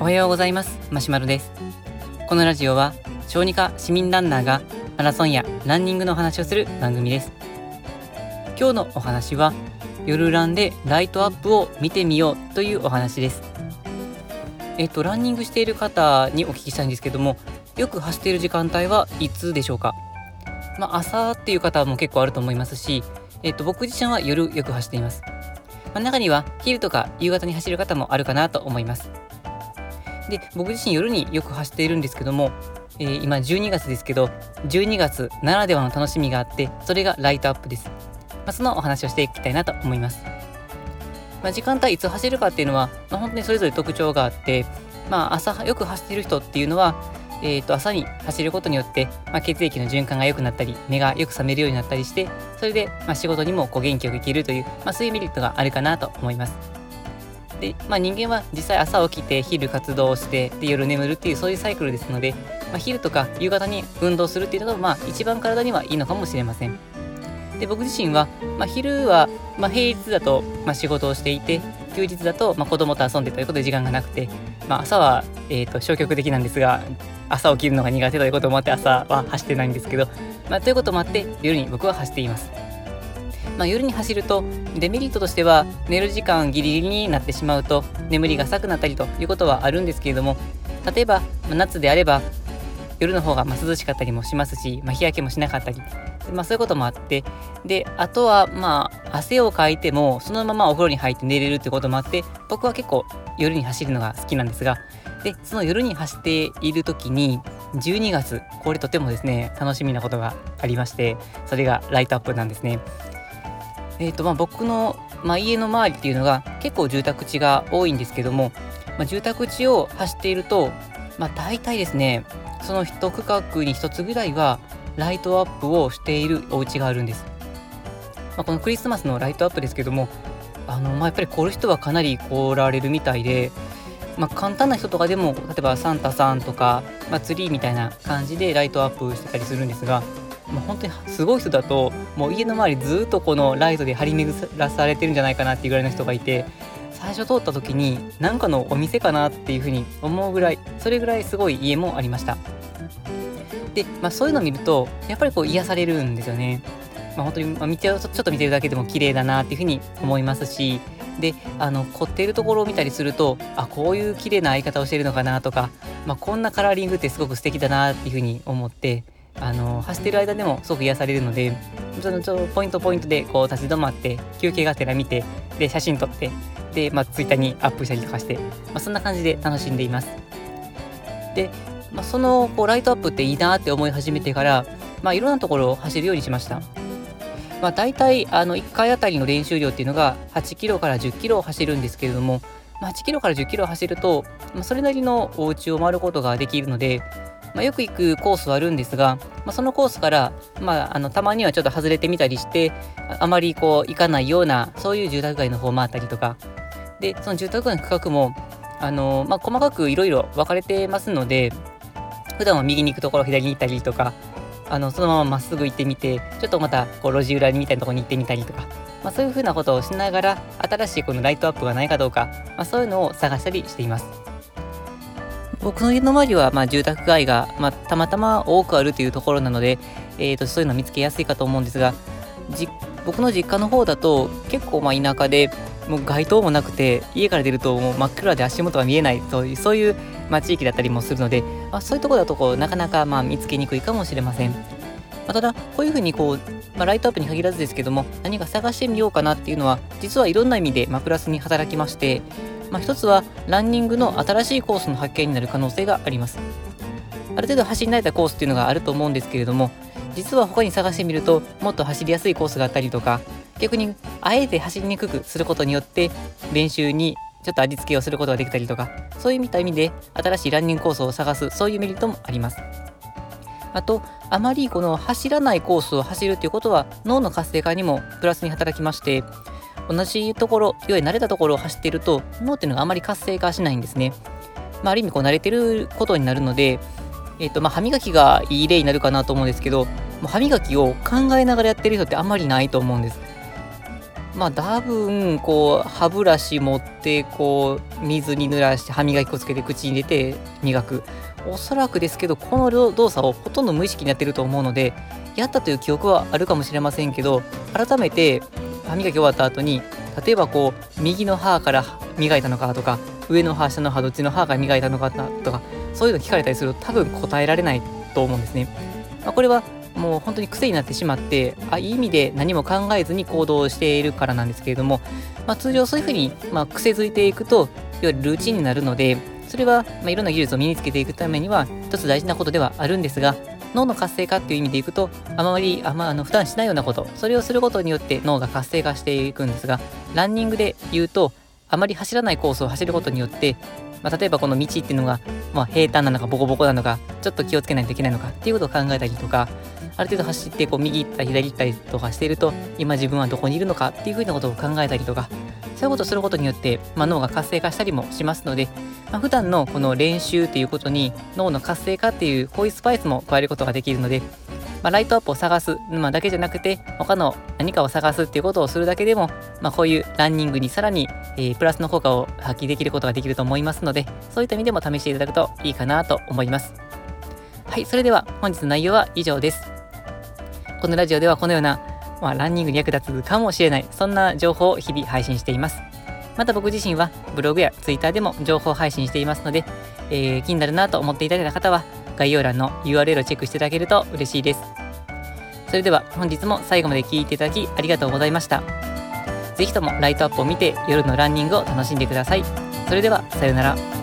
おはようございます。マシュマロです。このラジオは小児科市民ランナーがマラソンやランニングの話をする番組です。今日のお話は夜ランでライトアップを見てみようというお話です。えっとランニングしている方にお聞きしたいんですけどもよく走っている時間帯はいつでしょうか？まあ、朝っていう方も結構あると思いますし、えっと、僕自身は夜よく走っています。まあ、中には昼とか夕方に走る方もあるかなと思います。で、僕自身夜によく走っているんですけども、えー、今12月ですけど、12月ならではの楽しみがあって、それがライトアップです。まあ、そのお話をしていきたいなと思います。まあ、時間帯いつ走るかっていうのは、まあ、本当にそれぞれ特徴があって、まあ、朝よく走っている人っていうのは、えー、と朝に走ることによって、まあ、血液の循環が良くなったり目がよく覚めるようになったりしてそれで、まあ、仕事にもこう元気よく生きるという、まあ、そういうメリットがあるかなと思います。で、まあ、人間は実際朝起きて昼活動をしてで夜眠るっていうそういうサイクルですので、まあ、昼とか夕方に運動するっていうのが、まあ、一番体にはいいのかもしれません。で僕自身は、まあ、昼は、まあ、平日だと、まあ、仕事をしていて休日だと、まあ、子供と遊んでということで時間がなくて、まあ、朝は、えーと消極的なんですが朝起きるのが苦手ということもあって朝は走ってないんですけど、まあ、ということもあって夜に僕は走っています。まあ、夜に走るとデメリットとしては寝る時間ギリギリになってしまうと眠りが浅くなったりということはあるんですけれども例えば、ま、夏であれば夜の方がま涼しかったりもしますし、まあ、日焼けもしなかったり、まあ、そういうこともあってであとはまあ汗をかいてもそのままお風呂に入って寝れるってこともあって僕は結構夜に走るのが好きなんですがでその夜に走っている時に12月これとてもですね楽しみなことがありましてそれがライトアップなんですね。えーとまあ、僕の、まあ、家の周りっていうのが結構住宅地が多いんですけども、まあ、住宅地を走っていると、まあ、大体ですねその一区画に一つぐらいはライトアップをしているお家があるんです。まあ、このクリスマスのライトアップですけどもあの、まあ、やっぱり来る人はかなり来られるみたいでまあ、簡単な人とかでも例えばサンタさんとか、まあ、ツリーみたいな感じでライトアップしてたりするんですがもう本当にすごい人だともう家の周りずっとこのライトで張り巡らされてるんじゃないかなっていうぐらいの人がいて最初通った時に何かのお店かなっていうふうに思うぐらいそれぐらいすごい家もありました。で、まあ、そういうのを見るとやっぱりこう癒されるんですよね。まあ、本当に、まあ、見てちょっと見てるだけでも綺麗だなっていうふうに思いますしであの凝っているところを見たりするとあこういう綺麗な相方をしてるのかなとか、まあ、こんなカラーリングってすごく素敵だなっていうふうに思ってあの走ってる間でもすごく癒されるのでそのちょポイントポイントでこう立ち止まって休憩がてら見てで写真撮ってで、まあ、ツイッターにアップしたりとかして、まあ、そんな感じで楽しんでいます。で、まあ、そのこうライトアップっていいなって思い始めてから、まあ、いろんなところを走るようにしました。まあ、大体あの1回あたりの練習量っていうのが8キロから10キロを走るんですけれども、まあ、8キロから10キロ走ると、まあ、それなりのお家を回ることができるので、まあ、よく行くコースはあるんですが、まあ、そのコースから、まあ、あのたまにはちょっと外れてみたりしてあまりこう行かないようなそういう住宅街の方を回ったりとか。でその住宅街の区画もあの、まあ、細かくいろいろ分かれてますので普段は右に行くところ左に行ったりとかあのそのまままっすぐ行ってみてちょっとまたこう路地裏みたいなとこに行ってみたりとか、まあ、そういうふうなことをしながら新しいこのライトアップがないかどうか、まあ、そういうのを探したりしています。僕の家の周りはまあ住宅街が、まあ、たまたま多くあるというところなので、えー、とそういうのを見つけやすいかと思うんですが僕の実家の方だと結構まあ田舎でもう街灯もなくて家から出るともう真っ暗で足元が見えないというそういう、まあ、地域だったりもするので、まあ、そういうところだとこうなかなかまあ見つけにくいかもしれません。まあ、ただこういうふうにこう、まあ、ライトアップに限らずですけども何か探してみようかなっていうのは実はいろんな意味で、まあ、プラスに働きまして、まあ、一つはランニングの新しいコースの発見になる可能性があります。ある程度走り慣れたコースっていうのがあると思うんですけれども実は他に探してみるともっと走りやすいコースがあったりとか逆にあえて走りにくくすることによって練習にちょっと味付けをすることができたりとかそういう意味で新しいランニングコースを探すそういうメリットもありますあとあまりこの走らないコースを走るということは脳の活性化にもプラスに働きまして同じところいわゆる慣れたところを走っていると脳っていうのがあまり活性化しないんですね、まあ、ある意味こう慣れてることになるのでえーとまあ、歯磨きがいい例になるかなと思うんですけどもう歯磨きを考えながらやってる人ってあんまりないと思うんです。まあ多分こう歯ブラシ持ってこう水に濡らして歯磨き粉つけて口に入れて磨く。おそらくですけどこの動作をほとんど無意識にやってると思うのでやったという記憶はあるかもしれませんけど改めて歯磨き終わった後に例えばこう右の歯から磨いたのかとか上の歯下の歯どっちの歯から磨いたのかとかそういうの聞かれたりすると多分答えられないと思うんですね。まあ、これはもう本当に癖になってしまってあいい意味で何も考えずに行動しているからなんですけれども、まあ、通常そういうふうに、まあ、癖づいていくといわゆるルーチンになるのでそれは、まあ、いろんな技術を身につけていくためには一つ大事なことではあるんですが脳の活性化っていう意味でいくとあまりあ、まあ、あの負担しないようなことそれをすることによって脳が活性化していくんですがランニングで言うとあまり走らないコースを走ることによってまあ、例えばこの道っていうのが、まあ、平坦なのかボコボコなのかちょっと気をつけないといけないのかっていうことを考えたりとかある程度走ってこう右行ったり左行ったりとかしていると今自分はどこにいるのかっていうふうなことを考えたりとかそういうことをすることによって、まあ、脳が活性化したりもしますので、まあ、普段のこの練習ということに脳の活性化っていうこういうスパイスも加えることができるのでまあ、ライトアップを探す、まあ、だけじゃなくて他の何かを探すっていうことをするだけでも、まあ、こういうランニングにさらに、えー、プラスの効果を発揮できることができると思いますのでそういった意味でも試していただくといいかなと思います。はいそれでは本日の内容は以上です。このラジオではこのような、まあ、ランニングに役立つかもしれないそんな情報を日々配信していますまた僕自身はブログやツイッターでも情報配信していますので、えー、気になるなと思っていただいた方は概要欄の URL をチェックしていただけると嬉しいです。それでは本日も最後まで聴いていただきありがとうございました。ぜひともライトアップを見て夜のランニングを楽しんでください。それではさようなら。